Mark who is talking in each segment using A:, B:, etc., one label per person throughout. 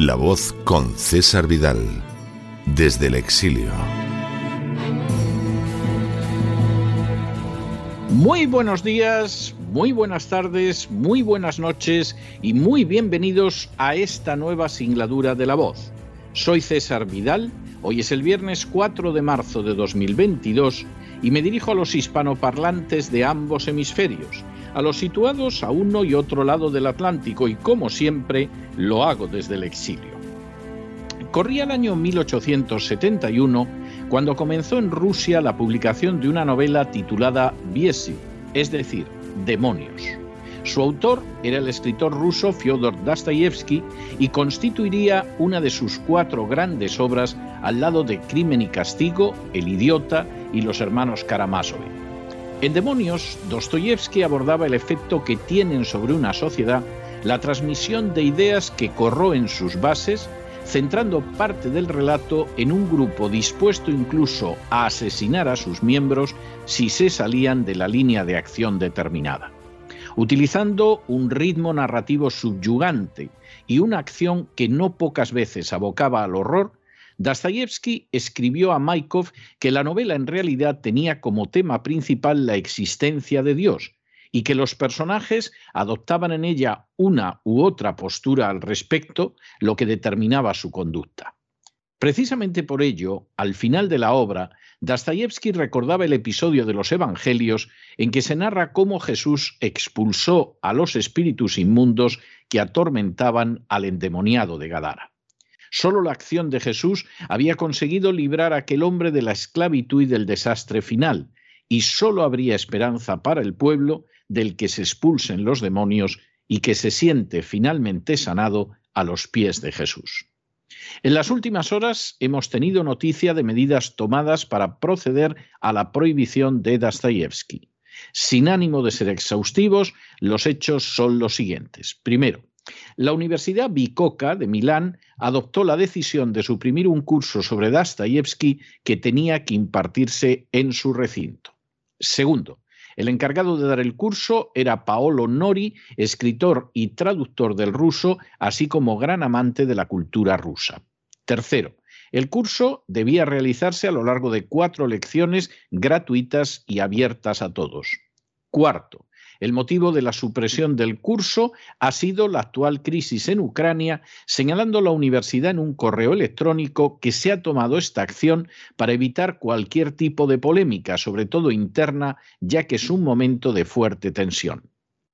A: La voz con César Vidal, desde el exilio.
B: Muy buenos días, muy buenas tardes, muy buenas noches y muy bienvenidos a esta nueva singladura de La voz. Soy César Vidal, hoy es el viernes 4 de marzo de 2022 y me dirijo a los hispanoparlantes de ambos hemisferios a los situados a uno y otro lado del Atlántico y como siempre lo hago desde el exilio. Corría el año 1871 cuando comenzó en Rusia la publicación de una novela titulada Biesi, es decir, Demonios. Su autor era el escritor ruso Fyodor Dostoyevsky y constituiría una de sus cuatro grandes obras al lado de Crimen y Castigo, El Idiota y Los Hermanos Karamazov. En Demonios, Dostoyevsky abordaba el efecto que tienen sobre una sociedad la transmisión de ideas que corroen sus bases, centrando parte del relato en un grupo dispuesto incluso a asesinar a sus miembros si se salían de la línea de acción determinada. Utilizando un ritmo narrativo subyugante y una acción que no pocas veces abocaba al horror, Dostoyevsky escribió a Maikov que la novela en realidad tenía como tema principal la existencia de Dios y que los personajes adoptaban en ella una u otra postura al respecto, lo que determinaba su conducta. Precisamente por ello, al final de la obra, Dostoyevsky recordaba el episodio de los Evangelios en que se narra cómo Jesús expulsó a los espíritus inmundos que atormentaban al endemoniado de Gadara. Solo la acción de Jesús había conseguido librar a aquel hombre de la esclavitud y del desastre final, y solo habría esperanza para el pueblo del que se expulsen los demonios y que se siente finalmente sanado a los pies de Jesús. En las últimas horas hemos tenido noticia de medidas tomadas para proceder a la prohibición de Dostoyevsky. Sin ánimo de ser exhaustivos, los hechos son los siguientes. Primero, la Universidad Bicocca de Milán adoptó la decisión de suprimir un curso sobre Dostoyevsky que tenía que impartirse en su recinto. Segundo, el encargado de dar el curso era Paolo Nori, escritor y traductor del ruso, así como gran amante de la cultura rusa. Tercero, el curso debía realizarse a lo largo de cuatro lecciones gratuitas y abiertas a todos. Cuarto, el motivo de la supresión del curso ha sido la actual crisis en Ucrania, señalando la universidad en un correo electrónico que se ha tomado esta acción para evitar cualquier tipo de polémica, sobre todo interna, ya que es un momento de fuerte tensión.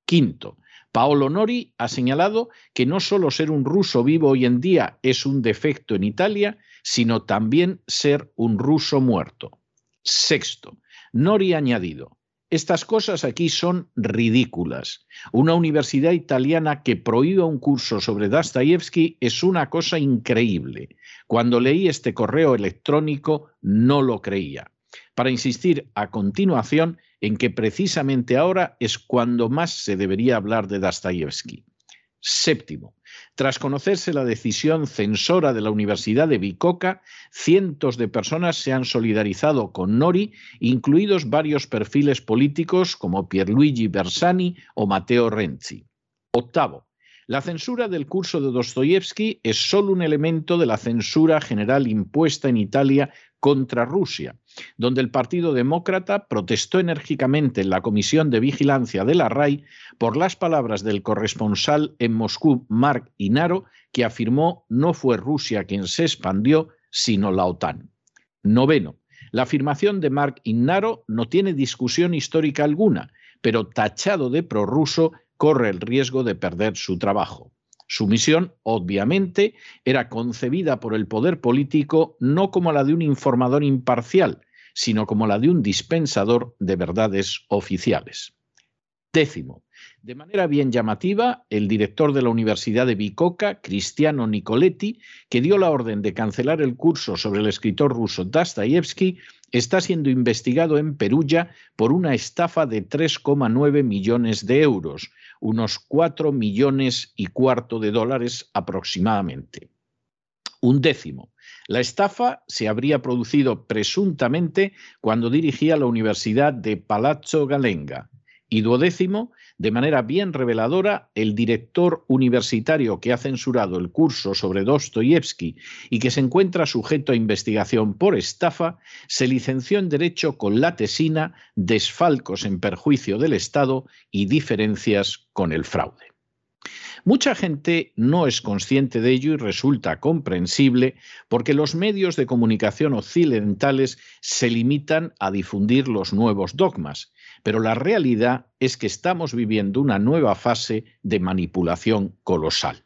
B: Quinto, Paolo Nori ha señalado que no solo ser un ruso vivo hoy en día es un defecto en Italia, sino también ser un ruso muerto. Sexto, Nori ha añadido, estas cosas aquí son ridículas. Una universidad italiana que prohíba un curso sobre Dostoyevsky es una cosa increíble. Cuando leí este correo electrónico no lo creía. Para insistir a continuación en que precisamente ahora es cuando más se debería hablar de Dostoyevsky. Séptimo, tras conocerse la decisión censora de la Universidad de Bicocca, cientos de personas se han solidarizado con Nori, incluidos varios perfiles políticos como Pierluigi Bersani o Matteo Renzi. Octavo, la censura del curso de Dostoyevsky es solo un elemento de la censura general impuesta en Italia contra Rusia, donde el Partido Demócrata protestó enérgicamente en la Comisión de Vigilancia de la RAI por las palabras del corresponsal en Moscú, Mark Inaro, que afirmó no fue Rusia quien se expandió, sino la OTAN. Noveno. La afirmación de Mark Inaro no tiene discusión histórica alguna, pero tachado de prorruso corre el riesgo de perder su trabajo. Su misión, obviamente, era concebida por el poder político no como la de un informador imparcial, sino como la de un dispensador de verdades oficiales. Décimo, de manera bien llamativa, el director de la Universidad de Bicocca, Cristiano Nicoletti, que dio la orden de cancelar el curso sobre el escritor ruso Dostoyevsky, está siendo investigado en Perugia por una estafa de 3,9 millones de euros, unos 4 millones y cuarto de dólares aproximadamente. Un décimo. La estafa se habría producido presuntamente cuando dirigía la Universidad de Palazzo Galenga. Y duodécimo, de manera bien reveladora, el director universitario que ha censurado el curso sobre Dostoyevsky y que se encuentra sujeto a investigación por estafa, se licenció en Derecho con la tesina Desfalcos en perjuicio del Estado y diferencias con el fraude. Mucha gente no es consciente de ello y resulta comprensible porque los medios de comunicación occidentales se limitan a difundir los nuevos dogmas pero la realidad es que estamos viviendo una nueva fase de manipulación colosal.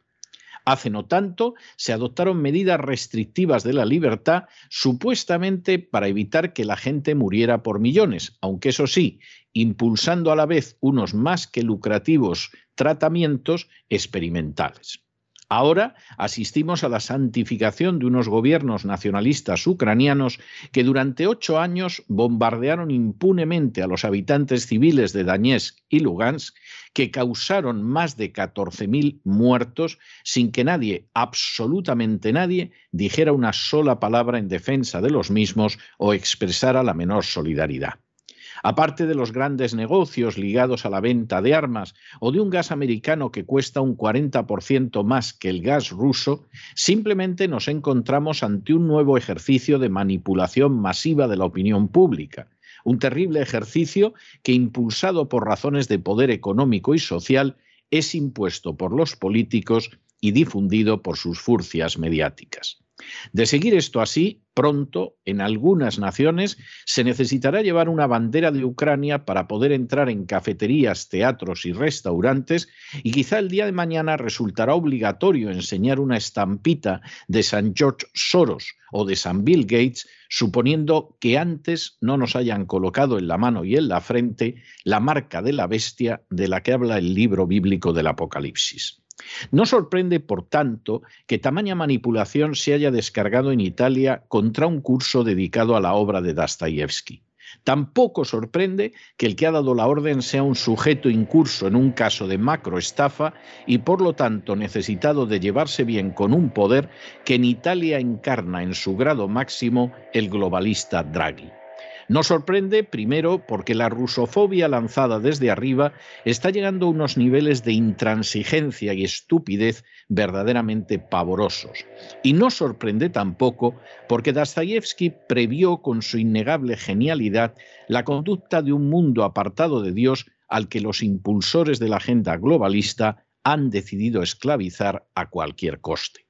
B: Hace no tanto se adoptaron medidas restrictivas de la libertad supuestamente para evitar que la gente muriera por millones, aunque eso sí, impulsando a la vez unos más que lucrativos tratamientos experimentales. Ahora asistimos a la santificación de unos gobiernos nacionalistas ucranianos que durante ocho años bombardearon impunemente a los habitantes civiles de Donetsk y Lugansk, que causaron más de 14.000 muertos sin que nadie, absolutamente nadie, dijera una sola palabra en defensa de los mismos o expresara la menor solidaridad. Aparte de los grandes negocios ligados a la venta de armas o de un gas americano que cuesta un 40% más que el gas ruso, simplemente nos encontramos ante un nuevo ejercicio de manipulación masiva de la opinión pública un terrible ejercicio que, impulsado por razones de poder económico y social, es impuesto por los políticos y difundido por sus furcias mediáticas. De seguir esto así, pronto, en algunas naciones, se necesitará llevar una bandera de Ucrania para poder entrar en cafeterías, teatros y restaurantes, y quizá el día de mañana resultará obligatorio enseñar una estampita de San George Soros o de San Bill Gates, suponiendo que antes no nos hayan colocado en la mano y en la frente la marca de la bestia de la que habla el libro bíblico del Apocalipsis. No sorprende, por tanto, que tamaña manipulación se haya descargado en Italia contra un curso dedicado a la obra de Dostoyevsky. Tampoco sorprende que el que ha dado la orden sea un sujeto incurso en un caso de macroestafa y por lo tanto necesitado de llevarse bien con un poder que en Italia encarna en su grado máximo el globalista Draghi. No sorprende, primero, porque la rusofobia lanzada desde arriba está llegando a unos niveles de intransigencia y estupidez verdaderamente pavorosos. Y no sorprende tampoco porque Dostoyevsky previó con su innegable genialidad la conducta de un mundo apartado de Dios al que los impulsores de la agenda globalista han decidido esclavizar a cualquier coste.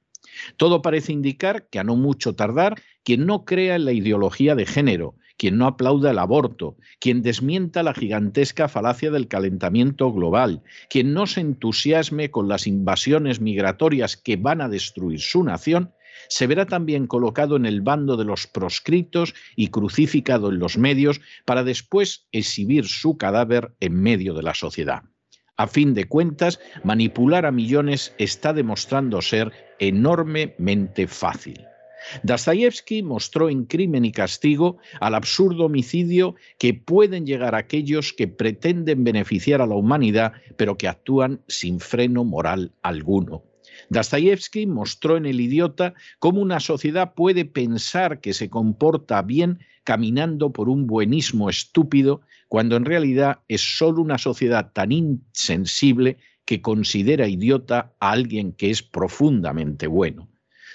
B: Todo parece indicar que a no mucho tardar, quien no crea en la ideología de género, quien no aplauda el aborto, quien desmienta la gigantesca falacia del calentamiento global, quien no se entusiasme con las invasiones migratorias que van a destruir su nación, se verá también colocado en el bando de los proscritos y crucificado en los medios para después exhibir su cadáver en medio de la sociedad. A fin de cuentas, manipular a millones está demostrando ser enormemente fácil. Dostoyevsky mostró en Crimen y Castigo al absurdo homicidio que pueden llegar aquellos que pretenden beneficiar a la humanidad, pero que actúan sin freno moral alguno. Dostoyevsky mostró en El idiota cómo una sociedad puede pensar que se comporta bien caminando por un buenismo estúpido, cuando en realidad es solo una sociedad tan insensible que considera idiota a alguien que es profundamente bueno.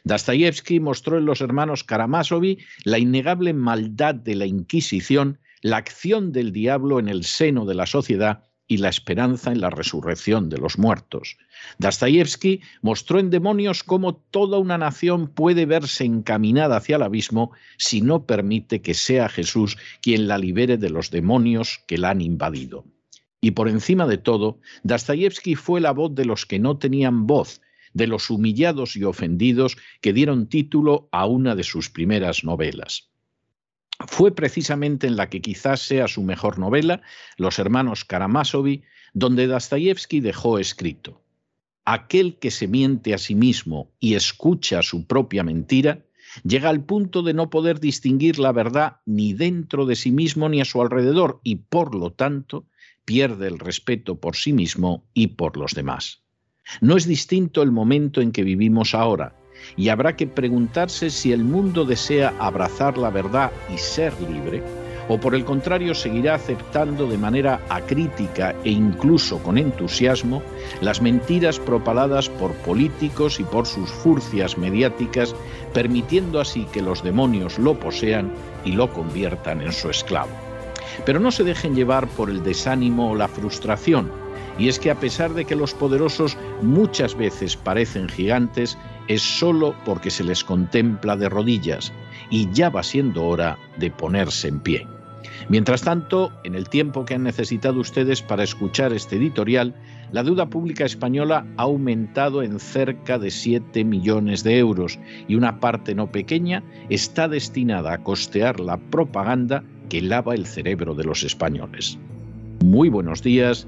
B: Dostoyevsky mostró en los hermanos Karamazov la innegable maldad de la Inquisición, la acción del diablo en el seno de la sociedad y la esperanza en la resurrección de los muertos. Dostoyevsky mostró en Demonios cómo toda una nación puede verse encaminada hacia el abismo si no permite que sea Jesús quien la libere de los demonios que la han invadido. Y por encima de todo, Dostoyevsky fue la voz de los que no tenían voz, de los humillados y ofendidos que dieron título a una de sus primeras novelas. Fue precisamente en la que quizás sea su mejor novela, Los hermanos Karamazov, donde Dostoyevsky dejó escrito: Aquel que se miente a sí mismo y escucha su propia mentira, llega al punto de no poder distinguir la verdad ni dentro de sí mismo ni a su alrededor y por lo tanto pierde el respeto por sí mismo y por los demás. No es distinto el momento en que vivimos ahora, y habrá que preguntarse si el mundo desea abrazar la verdad y ser libre, o por el contrario seguirá aceptando de manera acrítica e incluso con entusiasmo las mentiras propaladas por políticos y por sus furcias mediáticas, permitiendo así que los demonios lo posean y lo conviertan en su esclavo. Pero no se dejen llevar por el desánimo o la frustración, y es que a pesar de que los poderosos muchas veces parecen gigantes, es solo porque se les contempla de rodillas y ya va siendo hora de ponerse en pie. Mientras tanto, en el tiempo que han necesitado ustedes para escuchar este editorial, la deuda pública española ha aumentado en cerca de 7 millones de euros y una parte no pequeña está destinada a costear la propaganda que lava el cerebro de los españoles. Muy buenos días